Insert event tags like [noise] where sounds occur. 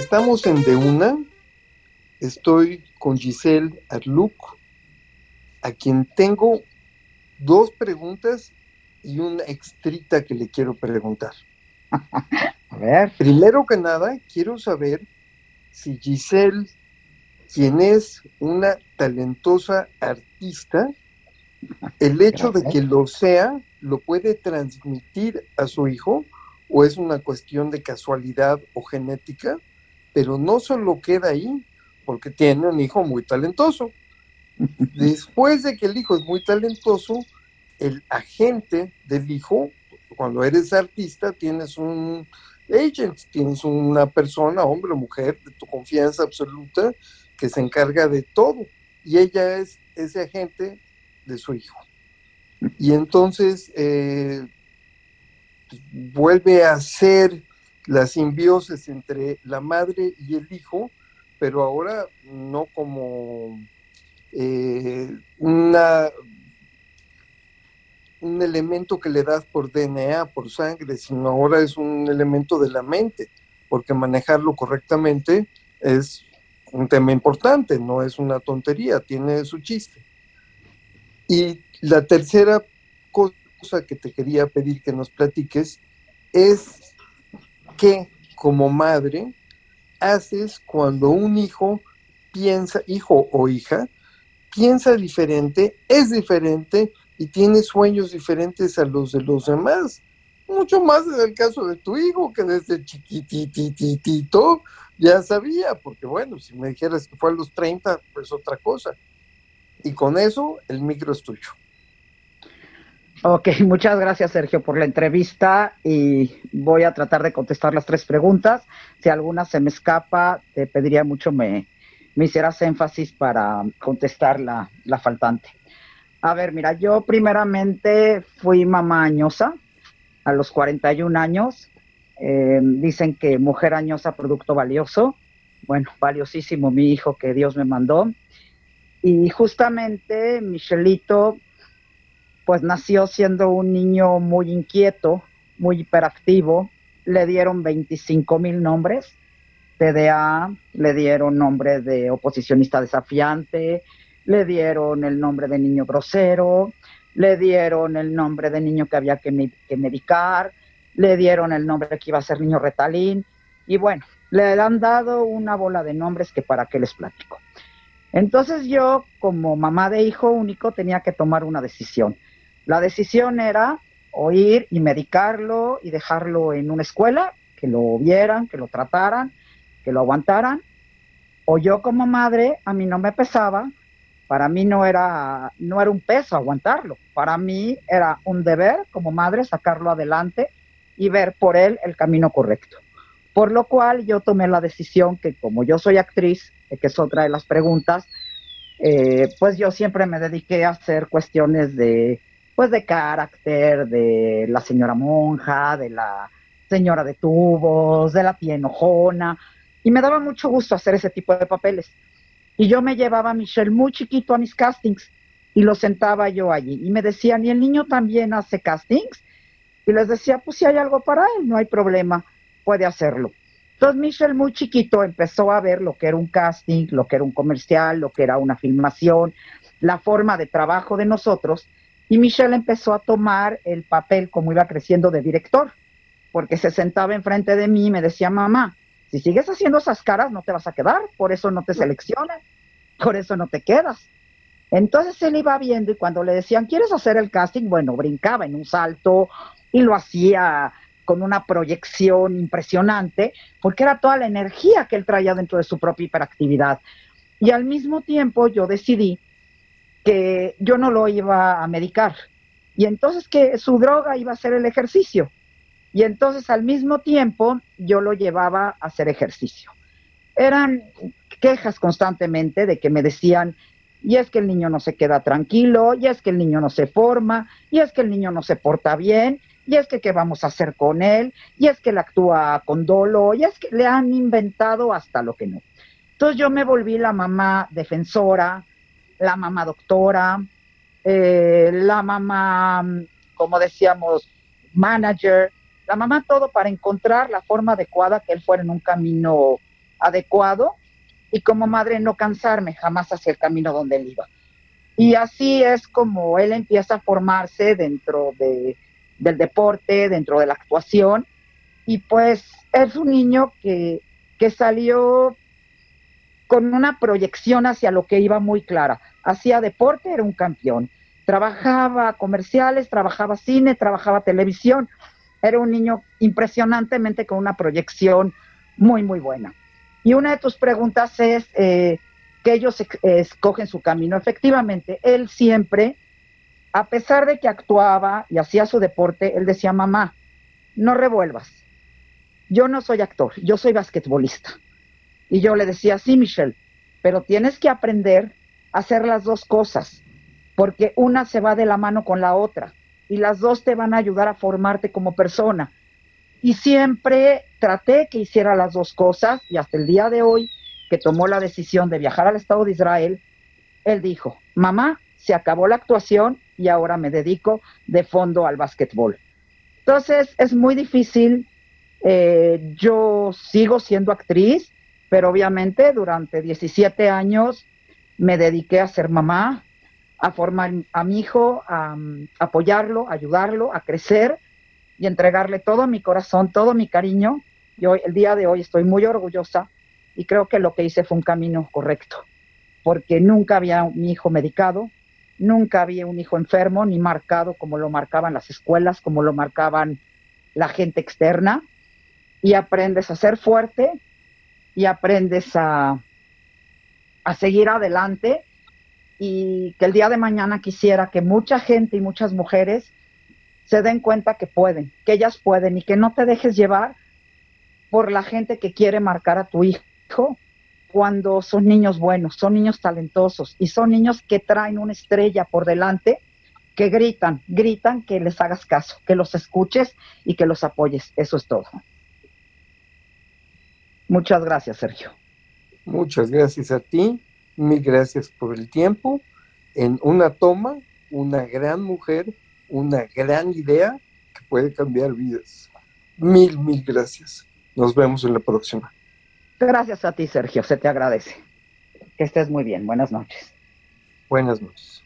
Estamos en De Una. Estoy con Giselle Arluc, a quien tengo dos preguntas y una extrita que le quiero preguntar. [laughs] a ver. Primero que nada, quiero saber si Giselle, quien es una talentosa artista, el hecho de que lo sea, lo puede transmitir a su hijo o es una cuestión de casualidad o genética, pero no solo queda ahí, porque tiene un hijo muy talentoso. [laughs] Después de que el hijo es muy talentoso, el agente del hijo, cuando eres artista, tienes un agent, tienes una persona, hombre o mujer, de tu confianza absoluta, que se encarga de todo. Y ella es ese agente de su hijo. Y entonces eh, vuelve a ser la simbiosis entre la madre y el hijo, pero ahora no como eh, una, un elemento que le das por DNA, por sangre, sino ahora es un elemento de la mente, porque manejarlo correctamente es un tema importante, no es una tontería, tiene su chiste. Y la tercera cosa que te quería pedir que nos platiques es qué como madre haces cuando un hijo piensa, hijo o hija, piensa diferente, es diferente y tiene sueños diferentes a los de los demás. Mucho más en el caso de tu hijo, que desde chiquitititito ya sabía, porque bueno, si me dijeras que fue a los 30, pues otra cosa. Y con eso el micro es tuyo. Ok, [laughs] muchas gracias Sergio por la entrevista y voy a tratar de contestar las tres preguntas. Si alguna se me escapa, te pediría mucho me, me hicieras énfasis para contestar la, la faltante. A ver, mira, yo primeramente fui mamá añosa a los 41 años. Eh, dicen que mujer añosa, producto valioso. Bueno, valiosísimo mi hijo que Dios me mandó. Y justamente Michelito, pues nació siendo un niño muy inquieto, muy hiperactivo. Le dieron 25 mil nombres. TDA, le dieron nombre de oposicionista desafiante, le dieron el nombre de niño grosero, le dieron el nombre de niño que había que, que medicar, le dieron el nombre que iba a ser niño retalín, y bueno, le han dado una bola de nombres que para qué les platico. Entonces yo, como mamá de hijo único, tenía que tomar una decisión. La decisión era oír y medicarlo y dejarlo en una escuela, que lo vieran, que lo trataran, que lo aguantaran. O yo como madre, a mí no me pesaba, para mí no era, no era un peso aguantarlo, para mí era un deber como madre sacarlo adelante y ver por él el camino correcto. Por lo cual yo tomé la decisión que como yo soy actriz, que es otra de las preguntas, eh, pues yo siempre me dediqué a hacer cuestiones de, pues de carácter, de la señora monja, de la señora de tubos, de la tía enojona, y me daba mucho gusto hacer ese tipo de papeles. Y yo me llevaba a Michelle muy chiquito a mis castings y lo sentaba yo allí. Y me decían, ¿y el niño también hace castings? Y les decía, pues si hay algo para él, no hay problema, puede hacerlo. Entonces Michelle muy chiquito empezó a ver lo que era un casting, lo que era un comercial, lo que era una filmación, la forma de trabajo de nosotros. Y Michelle empezó a tomar el papel como iba creciendo de director, porque se sentaba enfrente de mí y me decía, mamá, si sigues haciendo esas caras no te vas a quedar, por eso no te seleccionan, por eso no te quedas. Entonces él iba viendo y cuando le decían, ¿quieres hacer el casting? Bueno, brincaba en un salto y lo hacía con una proyección impresionante, porque era toda la energía que él traía dentro de su propia hiperactividad. Y al mismo tiempo yo decidí que yo no lo iba a medicar. Y entonces que su droga iba a ser el ejercicio. Y entonces al mismo tiempo yo lo llevaba a hacer ejercicio. Eran quejas constantemente de que me decían, y es que el niño no se queda tranquilo, y es que el niño no se forma, y es que el niño no se porta bien, y es que qué vamos a hacer con él, y es que él actúa con dolo, y es que le han inventado hasta lo que no. Entonces yo me volví la mamá defensora, la mamá doctora, eh, la mamá, como decíamos, manager, la mamá todo para encontrar la forma adecuada que él fuera en un camino adecuado y como madre no cansarme jamás hacia el camino donde él iba. Y así es como él empieza a formarse dentro de, del deporte, dentro de la actuación. Y pues es un niño que, que salió con una proyección hacia lo que iba muy clara. Hacía deporte, era un campeón. Trabajaba comerciales, trabajaba cine, trabajaba televisión. Era un niño impresionantemente con una proyección muy, muy buena. Y una de tus preguntas es eh, que ellos escogen su camino. Efectivamente, él siempre, a pesar de que actuaba y hacía su deporte, él decía, mamá, no revuelvas. Yo no soy actor, yo soy basquetbolista. Y yo le decía, sí, Michelle, pero tienes que aprender a hacer las dos cosas, porque una se va de la mano con la otra y las dos te van a ayudar a formarte como persona. Y siempre traté que hiciera las dos cosas y hasta el día de hoy que tomó la decisión de viajar al Estado de Israel, él dijo, mamá, se acabó la actuación y ahora me dedico de fondo al básquetbol. Entonces es muy difícil, eh, yo sigo siendo actriz, pero obviamente durante 17 años me dediqué a ser mamá, a formar a mi hijo, a, apoyarlo, a ayudarlo, a crecer y entregarle todo mi corazón, todo mi cariño. Y hoy, el día de hoy estoy muy orgullosa y creo que lo que hice fue un camino correcto, porque nunca había un hijo medicado, nunca había un hijo enfermo ni marcado como lo marcaban las escuelas, como lo marcaban la gente externa, y aprendes a ser fuerte, y aprendes a, a seguir adelante y que el día de mañana quisiera que mucha gente y muchas mujeres se den cuenta que pueden, que ellas pueden y que no te dejes llevar por la gente que quiere marcar a tu hijo cuando son niños buenos, son niños talentosos y son niños que traen una estrella por delante, que gritan, gritan que les hagas caso, que los escuches y que los apoyes. Eso es todo. Muchas gracias, Sergio. Muchas gracias a ti, mil gracias por el tiempo. En una toma, una gran mujer, una gran idea que puede cambiar vidas. Mil, mil gracias. Nos vemos en la próxima. Gracias a ti, Sergio, se te agradece. Que estés muy bien. Buenas noches. Buenas noches.